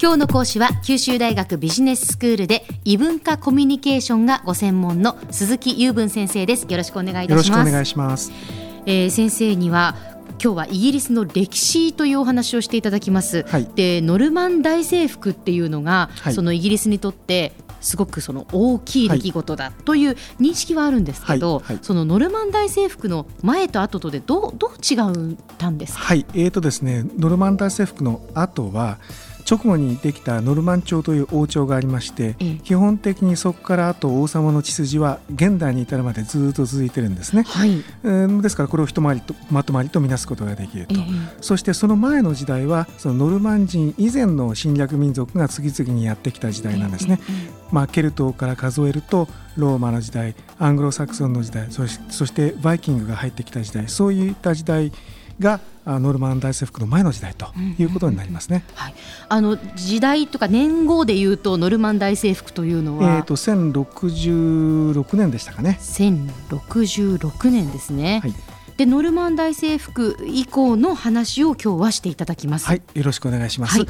今日の講師は九州大学ビジネススクールで異文化コミュニケーションがご専門の鈴木雄文先生です。よろしくお願いいたします。お願いします、えー、先生には今日はイギリスの歴史というお話をしていただきます、はい、でノルマン大征服っていうのが、はい、そのイギリスにとってすごくその大きい出来事だという認識はあるんですけど、はい。はい、そのノルマン大征服の前と後とでどうどう違ったんですか、はい。えーとですね、ノルマン大征服の後は直後にできたノルマン朝という王朝がありまして、ええ、基本的にそこからあと王様の血筋は現代に至るまでずっと続いてるんですね、はい、えー、ですからこれを一回りとまとまりとみなすことができると、え、そしてその前の時代はそのノルマン人以前の侵略民族が次々にやってきた時代なんですね、まあ、ケルトから数えるとローマの時代アングロサクソンの時代そしてバイキングが入ってきた時代そういった時代がノルマン大征服の前の時代ということになりますね。はい、あの時代とか年号でいうとノルマン大征服というのは、えっ、と1066年でしたかね。1066年ですね。はい。でノルマン大征服以降の話を今日はしていただきます。はい、よろしくお願いします。はい、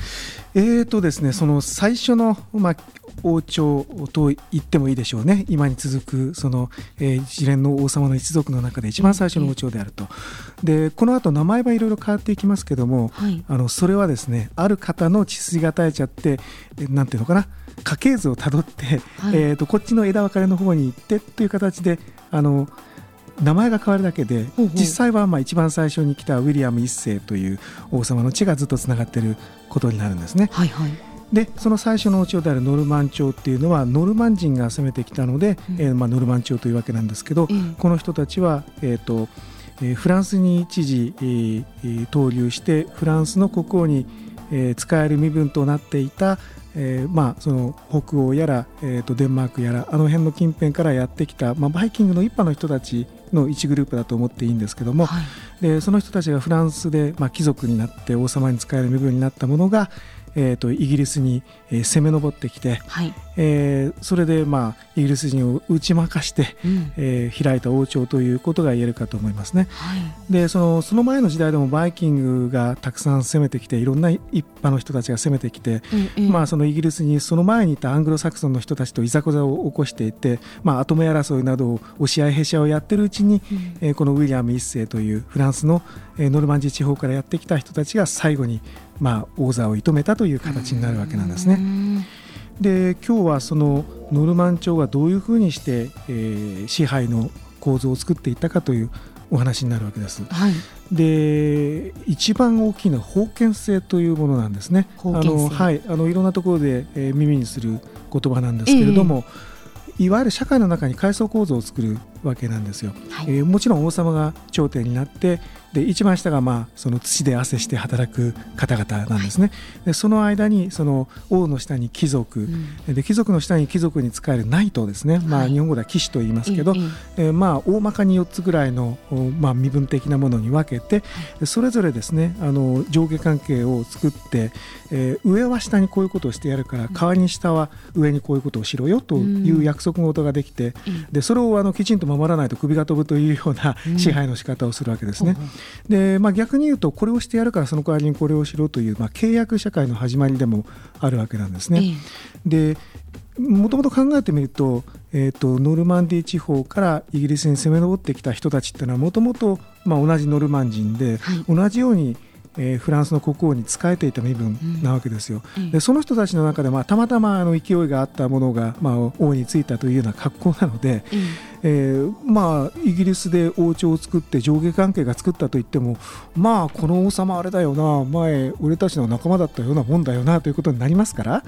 えっ、ー、とですね、その最初のまあ王朝と言ってもいいでしょうね今に続くその、えー、一連の王様の一族の中で一番最初の王朝であると。でこの後名前はいろいろ変わっていきますけども、はい、あのそれはですねある方の血筋が絶えちゃってなんていうのかな？家系図をたどって、はい、えーと、こっちの枝分かれの方に行ってという形であの名前が変わるだけで実際はまあ一番最初に来たウィリアム1世という王様の血がずっとつながっていることになるんですね。はいはい。でその最初の王朝であるノルマン朝っていうのはノルマン人が攻めてきたので、うん、えー、まあ、ノルマン朝というわけなんですけど、うん、この人たちは、えーとえー、フランスに一時、えー、投留してフランスの国王に、えー、使える身分となっていた、えーまあ、その北欧やら、えー、とデンマークやらあの辺の近辺からやってきた、まあ、バイキングの一派の人たちの一グループだと思っていいんですけども、はい、でその人たちがフランスで、まあ、貴族になって王様に使える身分になったものが、えーと、イギリスに、えー、攻め上ってきて、はい、えー、それで、まあ、イギリス人を打ち負かして、うん、えー、開いた王朝ということが言えるかと思いますね。はい、でそのその前の時代でもバイキングがたくさん攻めてきていろんな一派の人たちが攻めてきて、うんうん、まあ、そのイギリスにその前にいたアングロサクソンの人たちといざこざを起こしていて、まあ、アトム争いなどを押し合いへし合いをやってるうちに、うん、えー、このウィリアム一世というフランスの、えー、ノルマンジー地方からやってきた人たちが最後にまあ、王座を射止めたという形になるわけなんですね。で今日はそのノルマン朝がどういうふうにして、えー、支配の構造を作っていったかというお話になるわけです。はい、で一番大きいのは封建制というものなんですね。あのはいあのいろんなところで、えー、耳にする言葉なんですけれども、えー、いわゆる社会の中に階層構造を作るわけなんですよ。はい、えー、もちろん王様が頂点になってで一番下がまあその土で汗して働く方々なんですね、はい、でその間にその王の下に貴族、うん、で貴族の下に貴族に仕えるナイトですね、はい、まあ、日本語では騎士と言いますけど、えー、まあ大まかに4つぐらいの、まあ、身分的なものに分けて、それぞれですねあの上下関係を作って、えー、上は下にこういうことをしてやるから代わりに下は上にこういうことをしろよという約束事ができて、でそれをあのきちんと守らないと首が飛ぶというような支配の仕方をするわけですね。でまあ、逆に言うとこれをしてやるからその代わりにこれをしろという、まあ、契約社会の始まりでもあるわけなんですね。でもともと考えてみると,、えーと、ノルマンディー地方からイギリスに攻め上ってきた人たちっていうのはもともと同じノルマン人で、はい、同じようにえー、フランスの国王に仕えていた身分なわけですよ。うん、でその人たちの中で、まあ、たまたまあの勢いがあったものが、まあ、王に就いたというような格好なので、うんえー、まあイギリスで王朝を作って上下関係が作ったといってもまあこの王様あれだよな前俺たちの仲間だったようなもんだよなということになりますから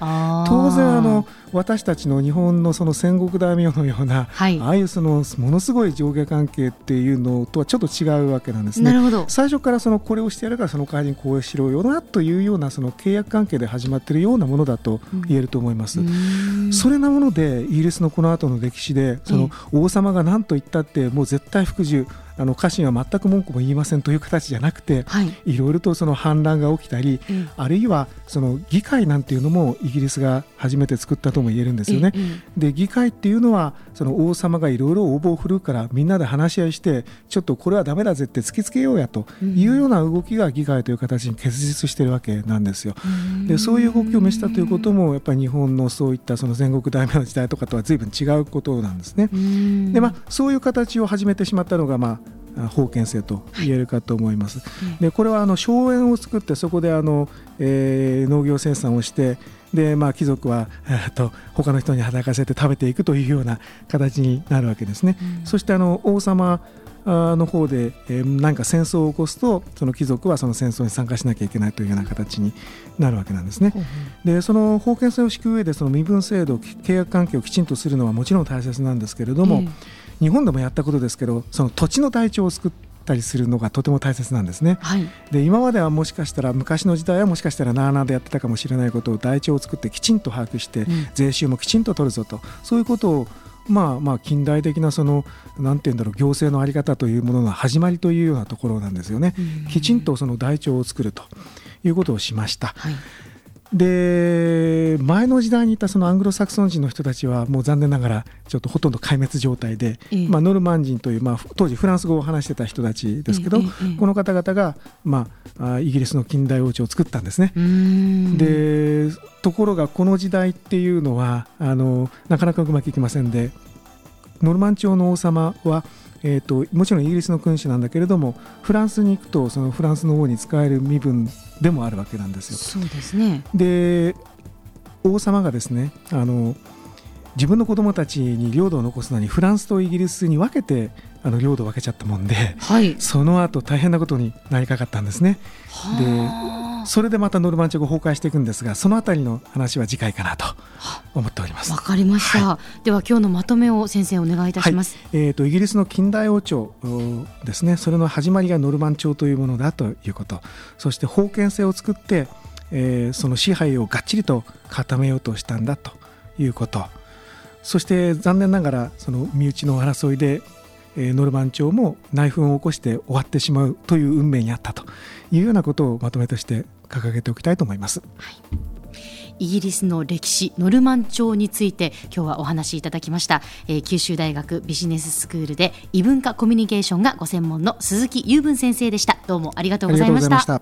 当然あの私たちの日本のその戦国大名のような、はい、ああいうそのものすごい上下関係っていうのとはちょっと違うわけなんですね。最初からそのこれをしてやるからその代わりにこうしろよなというようなその契約関係で始まっているようなものだと言えると思います。うん、それなものでイギリスのこの後の歴史でその王様様が何と言ったってもう絶対服従。あの家臣は全く文句も言いませんという形じゃなくて、はい、いろいろとその反乱が起きたり、うん、あるいはその議会なんていうのもイギリスが初めて作ったとも言えるんですよね。で議会っていうのはその王様がいろいろ応募を振るうからみんなで話し合いしてちょっとこれはだめだぜって突きつけようやというような動きが議会という形に結実しているわけなんですよ。でそういう動きを見せたということもやっぱり日本のそういったその戦国大名の時代とかとは随分違うことなんですね。でまあそういう形を始めてしまったのがまあ封建制と言えるかと思います。はい、でこれはあの荘園を作ってそこであの、えー、農業生産をしてで、まあ、貴族は、えー、と他の人に働かせて食べていくというような形になるわけですね。うん、そしてあの王様の方で、えー、何か戦争を起こすとその貴族はその戦争に参加しなきゃいけないというような形になるわけなんですね。でその封建制を敷く上でその身分制度契約関係をきちんとするのはもちろん大切なんですけれども、えー、日本でもやったことですけどその土地の台帳を作ったりするのがとても大切なんですね。はい、で今まではもしかしたら昔の時代はもしかしたらなあなあでやってたかもしれないことを台帳を作ってきちんと把握して、うん、税収もきちんと取るぞとそういうことをまあまあ近代的なそのなんて言うんだろう行政の在り方というものの始まりというようなところなんですよね。きちんとその台帳を作るということをしました。はいで前の時代にいたそのアングロサクソン人の人たちはもう残念ながらちょっとほとんど壊滅状態で、ええ、まあ、ノルマン人という、まあ、当時フランス語を話してた人たちですけど、え、この方々が、まあ、イギリスの近代王朝を作ったんですね。でところがこの時代っていうのはあのなかなかうまくいきませんでノルマン朝の王様はえーと、もちろんイギリスの君主なんだけれどもフランスに行くとそのフランスの王に使える身分でもあるわけなんですよ。そうですねで王様がですねあの自分の子供たちに領土を残すのにフランスとイギリスに分けてあの領土を分けちゃったもんで、はい、その後大変なことになりかかったんですね。でそれでまたノルマン朝が崩壊していくんですがそのあたりの話は次回かなと思っております。わかりました、はい、では今日のまとめを先生お願いいたします、はい、えーと、イギリスの近代王朝ですね。それの始まりがノルマン朝というものだということ。そして封建制を作って、えー、その支配をがっちりと固めようとしたんだということ。そして残念ながらその身内の争いでノルマン朝も内紛を起こして終わってしまうという運命にあったというようなことをまとめとして掲げておきたいと思います。はい。イギリスの歴史ノルマン朝について今日はお話しいただきました、えー、九州大学ビジネススクールで異文化コミュニケーションがご専門の鈴木雄文先生でした。どうもありがとうございました